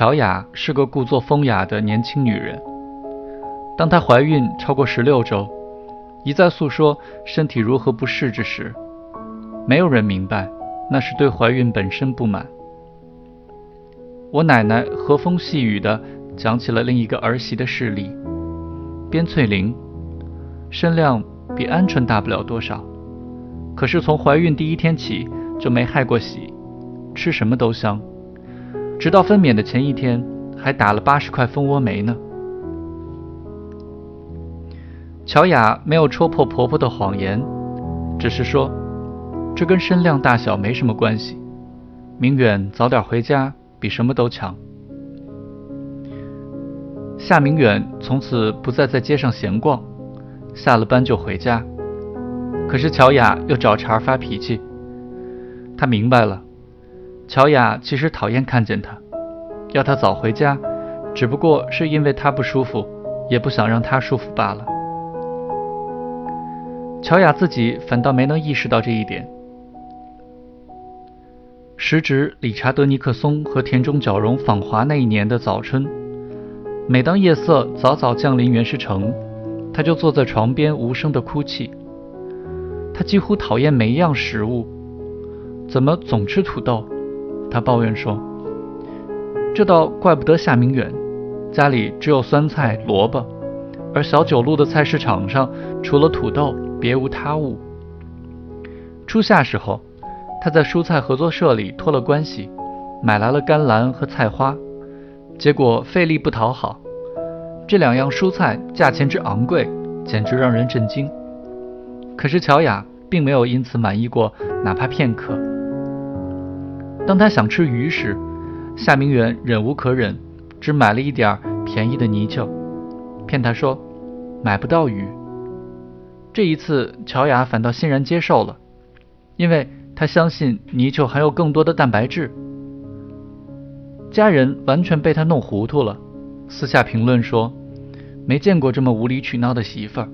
乔雅是个故作风雅的年轻女人。当她怀孕超过十六周，一再诉说身体如何不适之时，没有人明白那是对怀孕本身不满。我奶奶和风细雨地讲起了另一个儿媳的事例：边翠玲，身量比鹌鹑大不了多少，可是从怀孕第一天起就没害过喜，吃什么都香。直到分娩的前一天，还打了八十块蜂窝煤呢。乔雅没有戳破婆婆的谎言，只是说，这跟身量大小没什么关系。明远早点回家比什么都强。夏明远从此不再在街上闲逛，下了班就回家。可是乔雅又找茬发脾气，他明白了。乔雅其实讨厌看见他，要他早回家，只不过是因为他不舒服，也不想让他舒服罢了。乔雅自己反倒没能意识到这一点。时值理查德·尼克松和田中角荣访华那一年的早春，每当夜色早早降临原石城，他就坐在床边无声的哭泣。他几乎讨厌每一样食物，怎么总吃土豆？他抱怨说：“这倒怪不得夏明远，家里只有酸菜、萝卜，而小九路的菜市场上除了土豆，别无他物。”初夏时候，他在蔬菜合作社里托了关系，买来了甘蓝和菜花，结果费力不讨好，这两样蔬菜价钱之昂贵，简直让人震惊。可是乔雅并没有因此满意过，哪怕片刻。当他想吃鱼时，夏明远忍无可忍，只买了一点便宜的泥鳅，骗他说买不到鱼。这一次，乔雅反倒欣然接受了，因为他相信泥鳅含有更多的蛋白质。家人完全被他弄糊涂了，私下评论说没见过这么无理取闹的媳妇儿。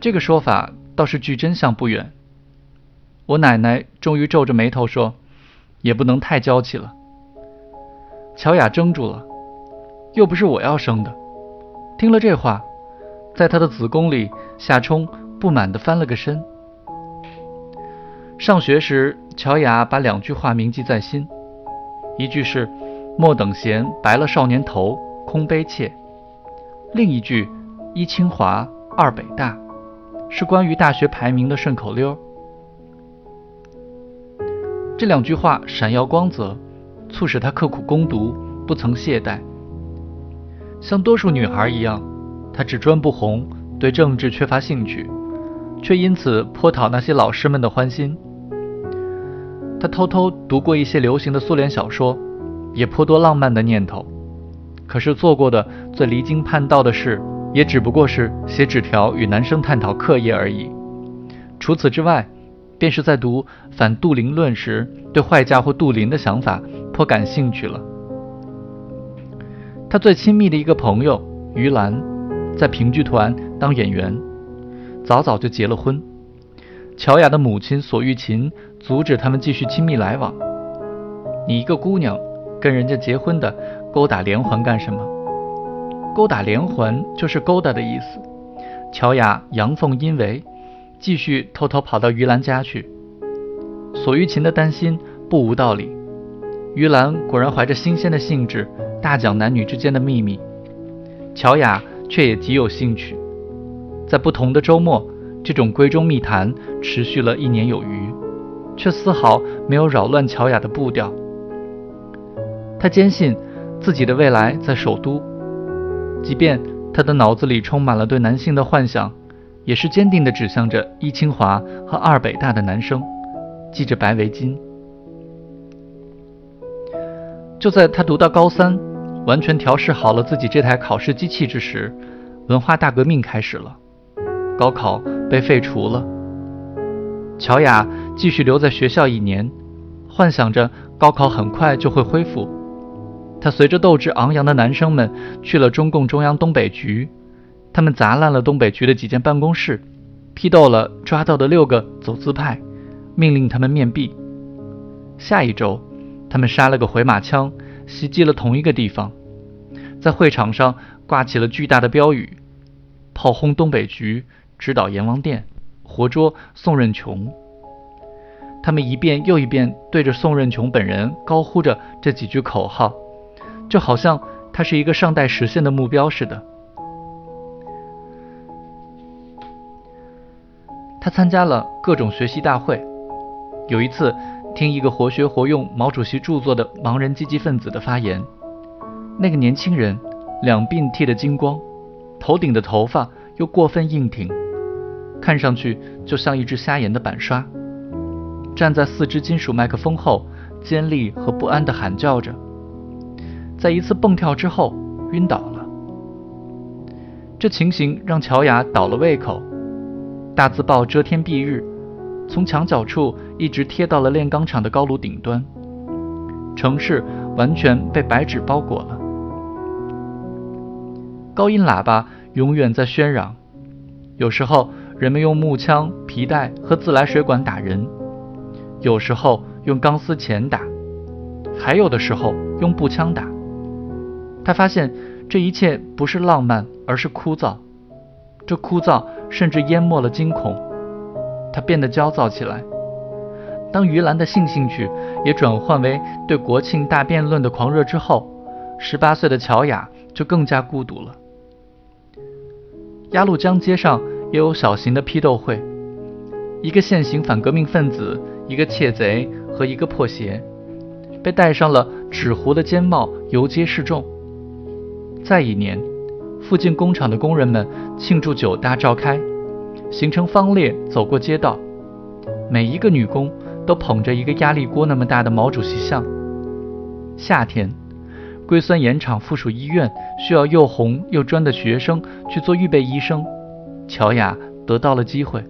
这个说法倒是距真相不远。我奶奶终于皱着眉头说。也不能太娇气了。乔雅怔住了，又不是我要生的。听了这话，在她的子宫里，夏冲不满地翻了个身。上学时，乔雅把两句话铭记在心，一句是“莫等闲，白了少年头，空悲切”，另一句“一清华，二北大”，是关于大学排名的顺口溜。这两句话闪耀光泽，促使她刻苦攻读，不曾懈怠。像多数女孩一样，她只专不红，对政治缺乏兴趣，却因此颇讨那些老师们的欢心。她偷偷读过一些流行的苏联小说，也颇多浪漫的念头。可是做过的最离经叛道的事，也只不过是写纸条与男生探讨课业而已。除此之外。便是在读反杜林论时，对坏家伙杜林的想法颇感兴趣了。他最亲密的一个朋友于兰，在评剧团当演员，早早就结了婚。乔雅的母亲索玉琴阻止他们继续亲密来往。你一个姑娘，跟人家结婚的，勾打连环干什么？勾打连环就是勾搭的意思。乔雅阳奉阴违。继续偷偷跑到于兰家去。索玉琴的担心不无道理。于兰果然怀着新鲜的兴致大讲男女之间的秘密，乔雅却也极有兴趣。在不同的周末，这种闺中密谈持续了一年有余，却丝毫没有扰乱乔雅的步调。她坚信自己的未来在首都，即便她的脑子里充满了对男性的幻想。也是坚定地指向着一清华和二北大的男生，系着白围巾。就在他读到高三，完全调试好了自己这台考试机器之时，文化大革命开始了，高考被废除了。乔雅继续留在学校一年，幻想着高考很快就会恢复。他随着斗志昂扬的男生们去了中共中央东北局。他们砸烂了东北局的几间办公室，批斗了抓到的六个走资派，命令他们面壁。下一周，他们杀了个回马枪，袭击了同一个地方，在会场上挂起了巨大的标语：“炮轰东北局，直捣阎王殿，活捉宋任穷。”他们一遍又一遍对着宋任穷本人高呼着这几句口号，就好像他是一个尚待实现的目标似的。他参加了各种学习大会，有一次听一个活学活用毛主席著作的盲人积极分子的发言，那个年轻人两鬓剃得精光，头顶的头发又过分硬挺，看上去就像一只瞎眼的板刷。站在四只金属麦克风后，尖利和不安地喊叫着，在一次蹦跳之后晕倒了。这情形让乔雅倒了胃口。大字报遮天蔽日，从墙角处一直贴到了炼钢厂的高炉顶端，城市完全被白纸包裹了。高音喇叭永远在喧嚷，有时候人们用木枪、皮带和自来水管打人。有时候用钢丝钳打，还有的时候用步枪打。他发现这一切不是浪漫，而是枯燥。这枯燥甚至淹没了惊恐。他变得焦躁起来。当于兰的性兴趣也转换为对国庆大辩论的狂热之后，十八岁的乔雅就更加孤独了。鸭绿江街上也有小型的批斗会，一个现行反革命分子。一个窃贼和一个破鞋，被戴上了纸糊的尖帽游街示众。再一年，附近工厂的工人们庆祝酒大召开，形成方列走过街道，每一个女工都捧着一个压力锅那么大的毛主席像。夏天，硅酸盐厂附属医院需要又红又专的学生去做预备医生，乔雅得到了机会。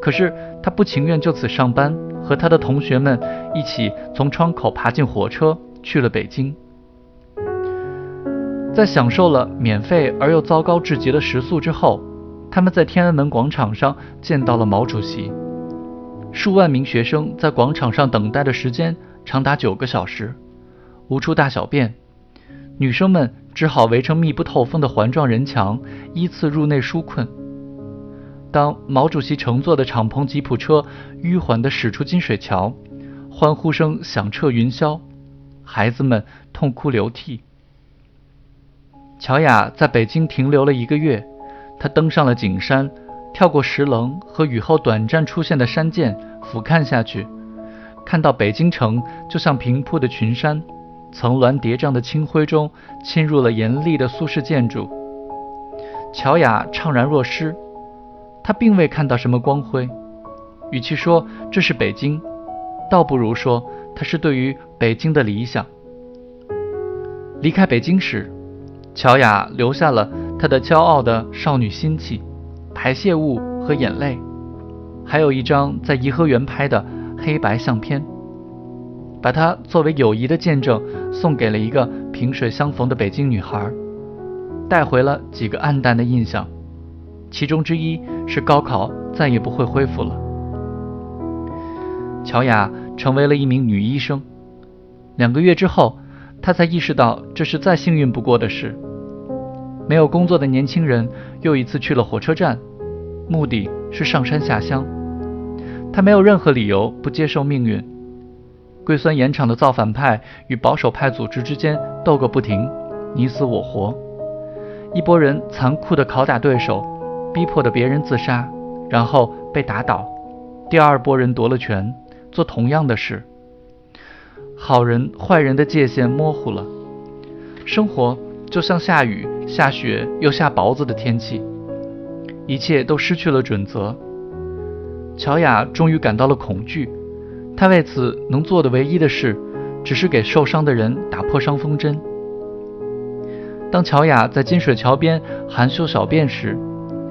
可是她不情愿就此上班，和他的同学们一起从窗口爬进火车去了北京。在享受了免费而又糟糕至极的食宿之后，他们在天安门广场上见到了毛主席。数万名学生在广场上等待的时间长达九个小时，无处大小便，女生们只好围成密不透风的环状人墙，依次入内纾困。当毛主席乘坐的敞篷吉普车迂缓地驶出金水桥，欢呼声响彻云霄，孩子们痛哭流涕。乔雅在北京停留了一个月，她登上了景山，跳过石棱和雨后短暂出现的山涧，俯瞰下去，看到北京城就像平铺的群山，层峦叠嶂的青灰中侵入了严厉的苏式建筑。乔雅怅然若失。她并未看到什么光辉，与其说这是北京，倒不如说它是对于北京的理想。离开北京时，乔雅留下了她的骄傲的少女心气、排泄物和眼泪，还有一张在颐和园拍的黑白相片，把它作为友谊的见证送给了一个萍水相逢的北京女孩，带回了几个暗淡的印象。其中之一是高考再也不会恢复了。乔雅成为了一名女医生。两个月之后，她才意识到这是再幸运不过的事。没有工作的年轻人又一次去了火车站，目的是上山下乡。他没有任何理由不接受命运。硅酸盐厂的造反派与保守派组织之间斗个不停，你死我活。一拨人残酷地拷打对手。逼迫的别人自杀，然后被打倒。第二波人夺了权，做同样的事。好人坏人的界限模糊了，生活就像下雨、下雪又下雹子的天气，一切都失去了准则。乔雅终于感到了恐惧，她为此能做的唯一的事，只是给受伤的人打破伤风针。当乔雅在金水桥边含羞小便时，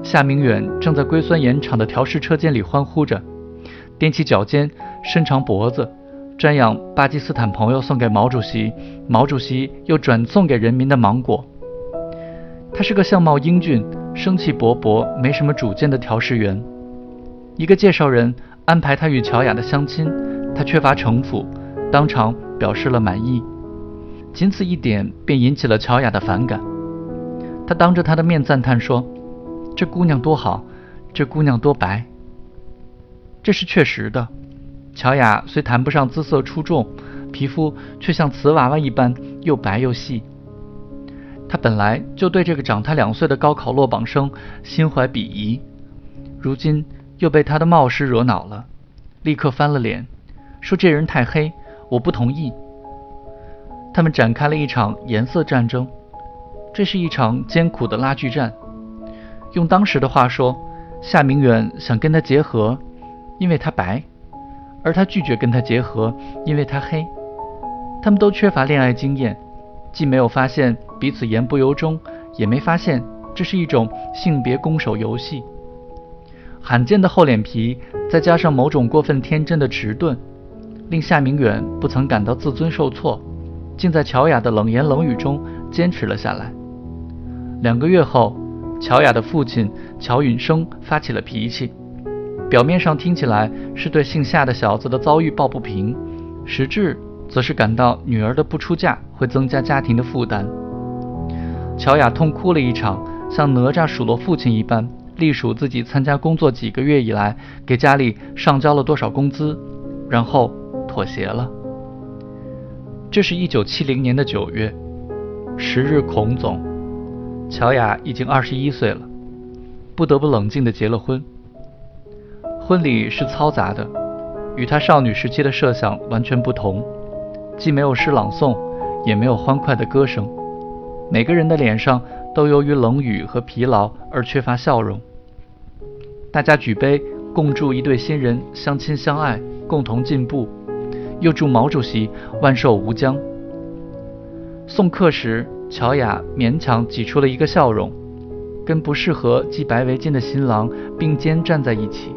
夏明远正在硅酸盐厂的调试车间里欢呼着，踮起脚尖，伸长脖子，瞻仰巴基斯坦朋友送给毛主席，毛主席又转送给人民的芒果。他是个相貌英俊、生气勃勃、没什么主见的调试员。一个介绍人安排他与乔雅的相亲，他缺乏城府，当场表示了满意。仅此一点便引起了乔雅的反感。他当着他的面赞叹说：“这姑娘多好，这姑娘多白。”这是确实的。乔雅虽谈不上姿色出众，皮肤却像瓷娃娃一般又白又细。他本来就对这个长他两岁的高考落榜生心怀鄙夷，如今又被他的冒失惹恼了，立刻翻了脸，说这人太黑，我不同意。他们展开了一场颜色战争，这是一场艰苦的拉锯战。用当时的话说，夏明远想跟他结合，因为他白，而他拒绝跟他结合，因为他黑。他们都缺乏恋爱经验，既没有发现彼此言不由衷，也没发现这是一种性别攻守游戏。罕见的厚脸皮，再加上某种过分天真的迟钝，令夏明远不曾感到自尊受挫。竟在乔雅的冷言冷语中坚持了下来。两个月后，乔雅的父亲乔允生发起了脾气，表面上听起来是对姓夏的小子的遭遇抱不平，实质则是感到女儿的不出嫁会增加家庭的负担。乔雅痛哭了一场，像哪吒数落父亲一般，隶数自己参加工作几个月以来给家里上交了多少工资，然后妥协了。这是一九七零年的九月，时日孔总，乔雅已经二十一岁了，不得不冷静地结了婚。婚礼是嘈杂的，与她少女时期的设想完全不同，既没有诗朗诵，也没有欢快的歌声，每个人的脸上都由于冷雨和疲劳而缺乏笑容。大家举杯共祝一对新人相亲相爱，共同进步。又祝毛主席万寿无疆。送客时，乔雅勉强挤出了一个笑容，跟不适合系白围巾的新郎并肩站在一起。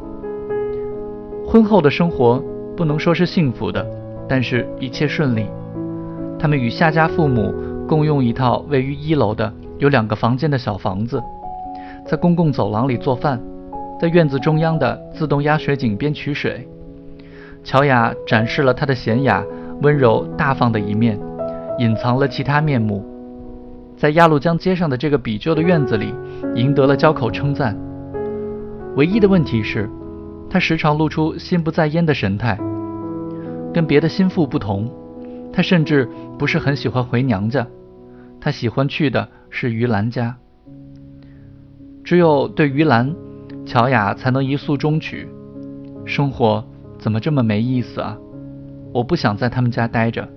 婚后的生活不能说是幸福的，但是一切顺利。他们与夏家父母共用一套位于一楼的有两个房间的小房子，在公共走廊里做饭，在院子中央的自动压水井边取水。乔雅展示了她的娴雅、温柔、大方的一面，隐藏了其他面目。在鸭绿江街上的这个比旧的院子里，赢得了交口称赞。唯一的问题是，他时常露出心不在焉的神态。跟别的心腹不同，他甚至不是很喜欢回娘家，他喜欢去的是于兰家。只有对于兰，乔雅才能一诉衷曲。生活。怎么这么没意思啊！我不想在他们家待着。